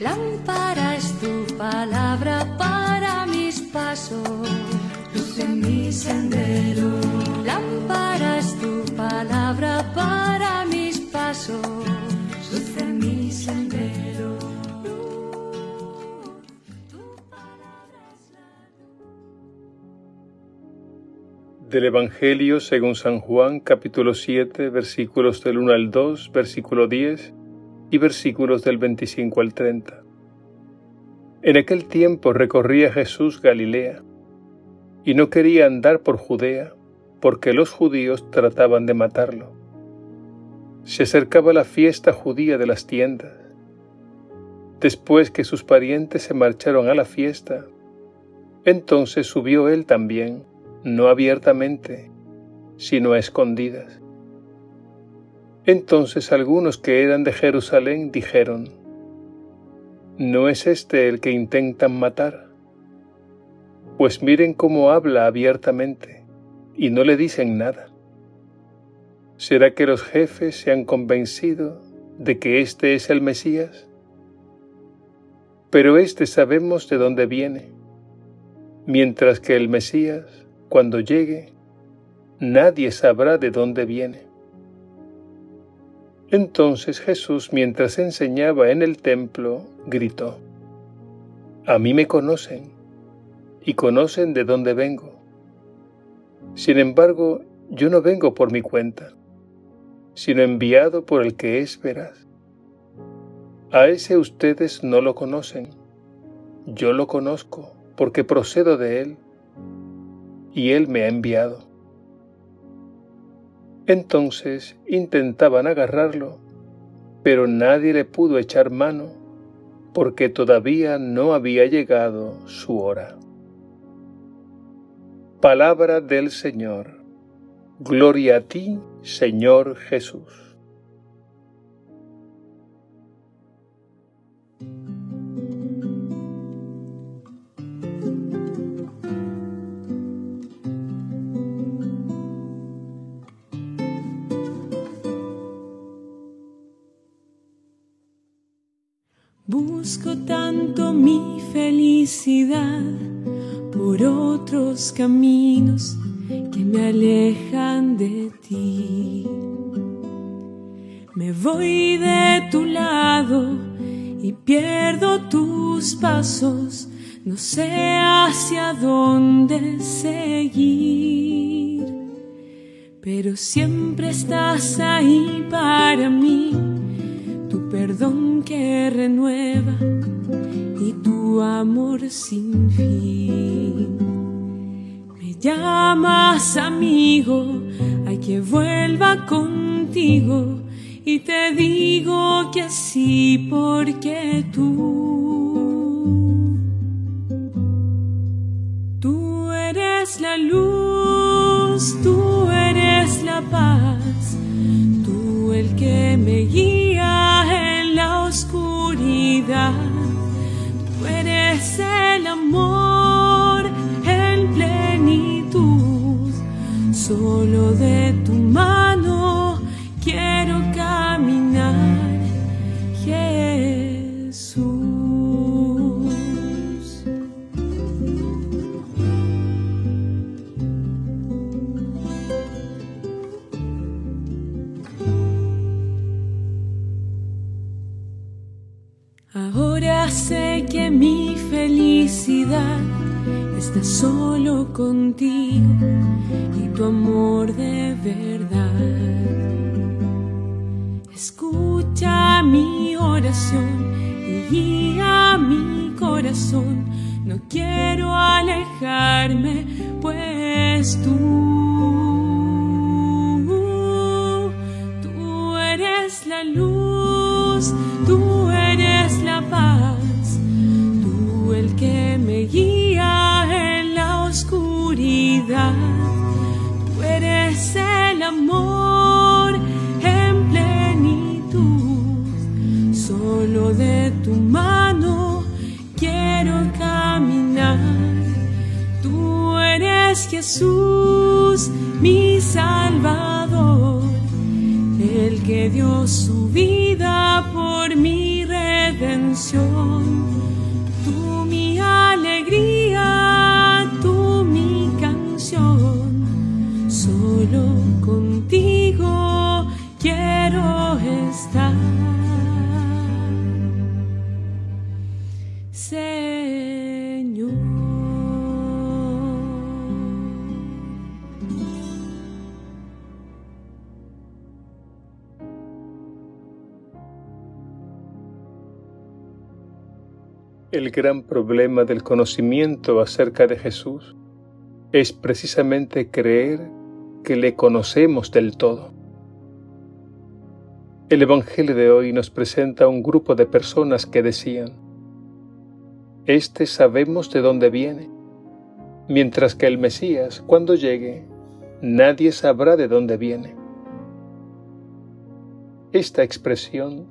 Lámpara es tu palabra para mis pasos, luz en mi sendero. Lámpara es tu palabra para mis pasos, luz en mi sendero. Del Evangelio según San Juan, capítulo 7, versículos del 1 al 2, versículo 10 y versículos del 25 al 30. En aquel tiempo recorría Jesús Galilea y no quería andar por Judea porque los judíos trataban de matarlo. Se acercaba la fiesta judía de las tiendas. Después que sus parientes se marcharon a la fiesta, entonces subió él también, no abiertamente, sino a escondidas. Entonces algunos que eran de Jerusalén dijeron, ¿no es este el que intentan matar? Pues miren cómo habla abiertamente y no le dicen nada. ¿Será que los jefes se han convencido de que este es el Mesías? Pero este sabemos de dónde viene, mientras que el Mesías, cuando llegue, nadie sabrá de dónde viene. Entonces Jesús, mientras enseñaba en el templo, gritó, A mí me conocen y conocen de dónde vengo. Sin embargo, yo no vengo por mi cuenta, sino enviado por el que es veraz. A ese ustedes no lo conocen, yo lo conozco porque procedo de él y él me ha enviado. Entonces intentaban agarrarlo, pero nadie le pudo echar mano porque todavía no había llegado su hora. Palabra del Señor. Gloria a ti, Señor Jesús. Busco tanto mi felicidad por otros caminos que me alejan de ti. Me voy de tu lado y pierdo tus pasos, no sé hacia dónde seguir, pero siempre estás ahí para mí perdón que renueva y tu amor sin fin. Me llamas amigo, hay que vuelva contigo y te digo que sí porque tú, tú eres la luz, tú eres la paz, tú el que me guía Tú eres el amor en plenitud. Solo de tu mano sé que mi felicidad está solo contigo y tu amor de verdad. Escucha mi oración y guía mi corazón. No quiero alejarme, pues tú, tú eres la luz, De tu mano quiero caminar. Tú eres Jesús, mi Salvador, el que dio su vida por mi redención tú mi alegría, tú mi canción. Solo contigo quiero estar. El gran problema del conocimiento acerca de Jesús es precisamente creer que le conocemos del todo. El Evangelio de hoy nos presenta un grupo de personas que decían, Este sabemos de dónde viene, mientras que el Mesías, cuando llegue, nadie sabrá de dónde viene. Esta expresión,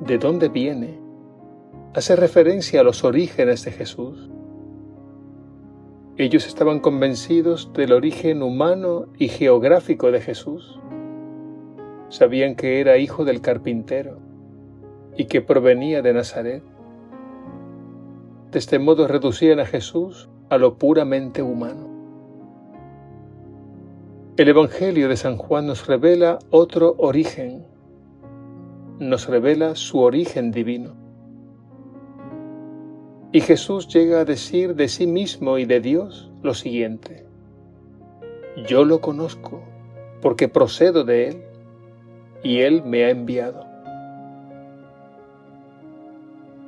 de dónde viene, hace referencia a los orígenes de Jesús. Ellos estaban convencidos del origen humano y geográfico de Jesús. Sabían que era hijo del carpintero y que provenía de Nazaret. De este modo reducían a Jesús a lo puramente humano. El Evangelio de San Juan nos revela otro origen, nos revela su origen divino. Y Jesús llega a decir de sí mismo y de Dios lo siguiente, yo lo conozco porque procedo de Él y Él me ha enviado.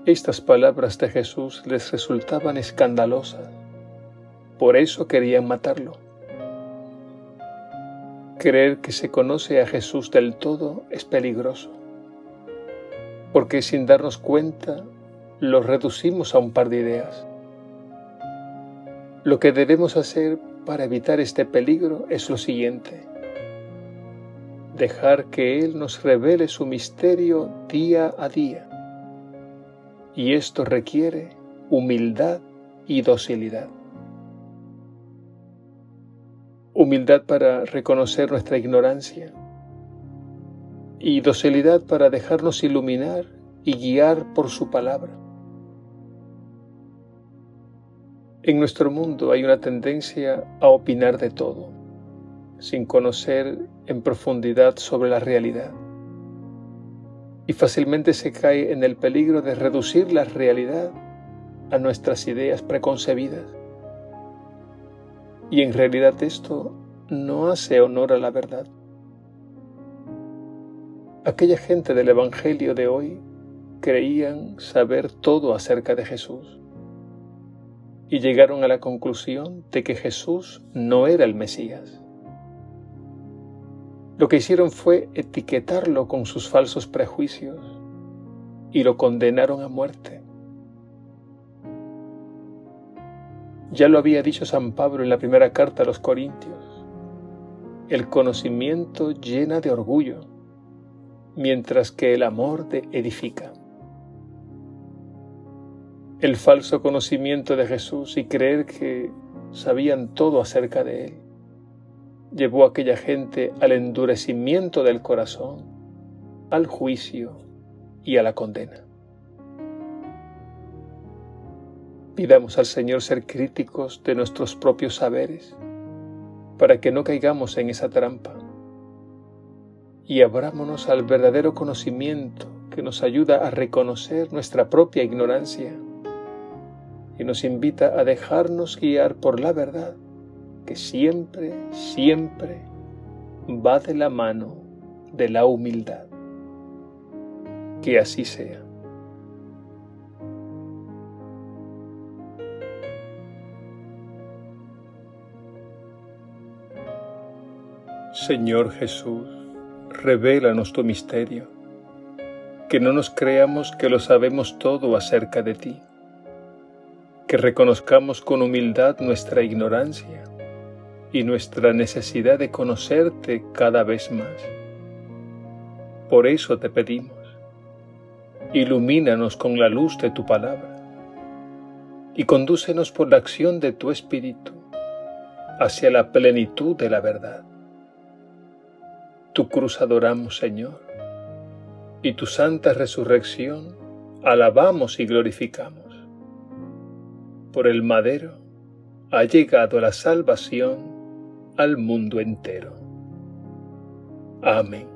Estas palabras de Jesús les resultaban escandalosas, por eso querían matarlo. Creer que se conoce a Jesús del todo es peligroso, porque sin darnos cuenta lo reducimos a un par de ideas. Lo que debemos hacer para evitar este peligro es lo siguiente. Dejar que Él nos revele su misterio día a día. Y esto requiere humildad y docilidad. Humildad para reconocer nuestra ignorancia y docilidad para dejarnos iluminar y guiar por su palabra. En nuestro mundo hay una tendencia a opinar de todo, sin conocer en profundidad sobre la realidad. Y fácilmente se cae en el peligro de reducir la realidad a nuestras ideas preconcebidas. Y en realidad esto no hace honor a la verdad. Aquella gente del Evangelio de hoy creían saber todo acerca de Jesús y llegaron a la conclusión de que Jesús no era el Mesías. Lo que hicieron fue etiquetarlo con sus falsos prejuicios y lo condenaron a muerte. Ya lo había dicho San Pablo en la primera carta a los Corintios. El conocimiento llena de orgullo, mientras que el amor de edifica el falso conocimiento de Jesús y creer que sabían todo acerca de Él llevó a aquella gente al endurecimiento del corazón, al juicio y a la condena. Pidamos al Señor ser críticos de nuestros propios saberes para que no caigamos en esa trampa y abrámonos al verdadero conocimiento que nos ayuda a reconocer nuestra propia ignorancia y nos invita a dejarnos guiar por la verdad que siempre, siempre va de la mano de la humildad. Que así sea. Señor Jesús, revélanos tu misterio, que no nos creamos que lo sabemos todo acerca de ti que reconozcamos con humildad nuestra ignorancia y nuestra necesidad de conocerte cada vez más. Por eso te pedimos, ilumínanos con la luz de tu palabra y condúcenos por la acción de tu Espíritu hacia la plenitud de la verdad. Tu cruz adoramos, Señor, y tu santa resurrección alabamos y glorificamos. Por el madero ha llegado la salvación al mundo entero. Amén.